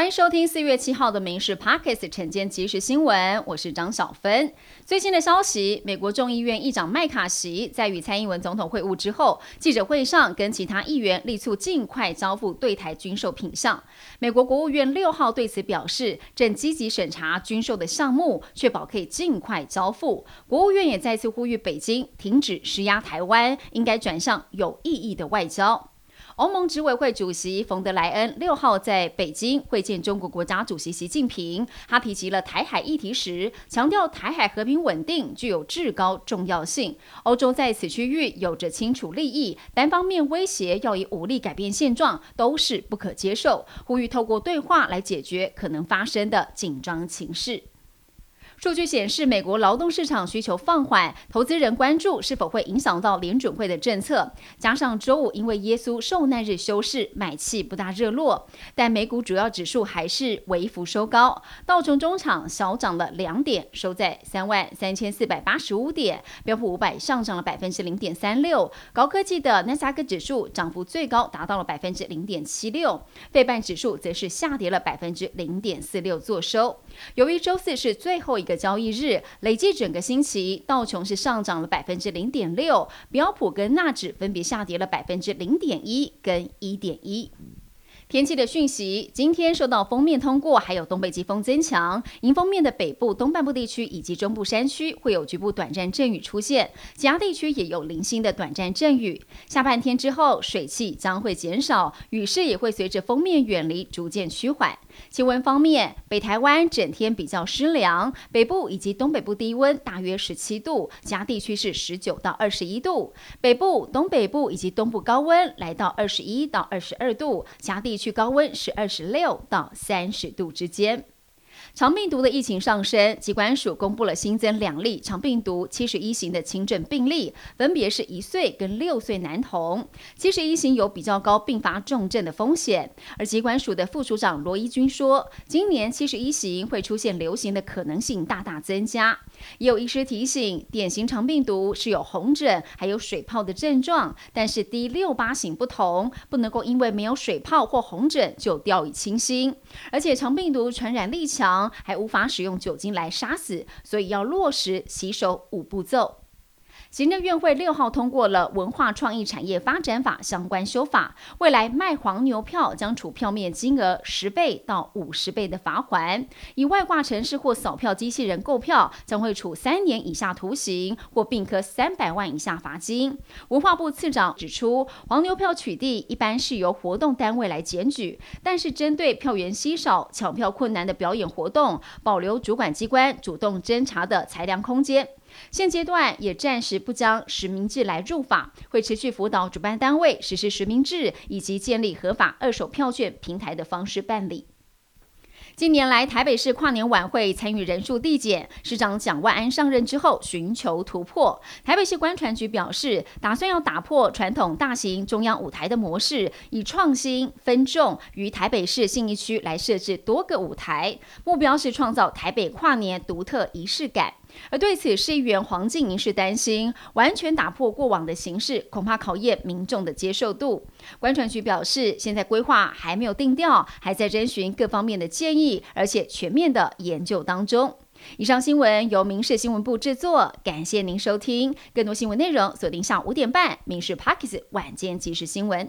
欢迎收听四月七号的《民事 Pockets》晨间即时新闻，我是张小芬。最新的消息，美国众议院议长麦卡锡在与蔡英文总统会晤之后，记者会上跟其他议员力促尽快交付对台军售品项。美国国务院六号对此表示，正积极审查军售的项目，确保可以尽快交付。国务院也再次呼吁北京停止施压台湾，应该转向有意义的外交。欧盟执委会主席冯德莱恩六号在北京会见中国国家主席习近平，他提及了台海议题时，强调台海和平稳定具有至高重要性，欧洲在此区域有着清楚利益，单方面威胁要以武力改变现状都是不可接受，呼吁透过对话来解决可能发生的紧张情势。数据显示，美国劳动市场需求放缓，投资人关注是否会影响到联准会的政策。加上周五因为耶稣受难日休市，买气不大热络。但美股主要指数还是微幅收高，道琼中场小涨了两点，收在三万三千四百八十五点。标普五百上涨了百分之零点三六，高科技的纳斯达克指数涨幅最高达到了百分之零点七六，费半指数则是下跌了百分之零点四六，做收。由于周四是最后一个交易日，累计整个星期道琼是上涨了百分之零点六，标普跟纳指分别下跌了百分之零点一跟一点一。天气的讯息，今天受到锋面通过，还有东北季风增强，迎风面的北部、东半部地区以及中部山区会有局部短暂阵雨出现，其他地区也有零星的短暂阵雨。下半天之后，水汽将会减少，雨势也会随着锋面远离逐渐趋缓。气温方面，北台湾整天比较湿凉，北部以及东北部低温大约十七度，其他地区是十九到二十一度。北部、东北部以及东部高温来到二十一到二十二度，其他地去高温是二十六到三十度之间。长病毒的疫情上升，疾管署公布了新增两例长病毒七十一型的轻症病例，分别是一岁跟六岁男童。七十一型有比较高并发重症的风险，而疾管署的副署长罗一军说，今年七十一型会出现流行的可能性大大增加。也有医师提醒，典型长病毒是有红疹还有水泡的症状，但是 D 六八型不同，不能够因为没有水泡或红疹就掉以轻心，而且长病毒传染力强，还无法使用酒精来杀死，所以要落实洗手五步骤。行政院会六号通过了《文化创意产业发展法》相关修法，未来卖黄牛票将处票面金额十倍到五十倍的罚款；以外挂城市或扫票机器人购票，将会处三年以下徒刑或并科三百万以下罚金。文化部次长指出，黄牛票取缔一般是由活动单位来检举，但是针对票源稀少、抢票困难的表演活动，保留主管机关主动侦查的裁量空间。现阶段也暂时不将实名制来入法，会持续辅导主办单位实施实名制以及建立合法二手票券平台的方式办理。近年来，台北市跨年晚会参与人数递减，市长蒋万安上任之后寻求突破。台北市观传局表示，打算要打破传统大型中央舞台的模式，以创新分众于台北市信义区来设置多个舞台，目标是创造台北跨年独特仪式感。而对此，市议员黄静宁是担心，完全打破过往的形式，恐怕考验民众的接受度。观传局表示，现在规划还没有定调，还在征询各方面的建议，而且全面的研究当中。以上新闻由民事新闻部制作，感谢您收听。更多新闻内容锁定下午五点半《民事 Parkes 晚间即时新闻》。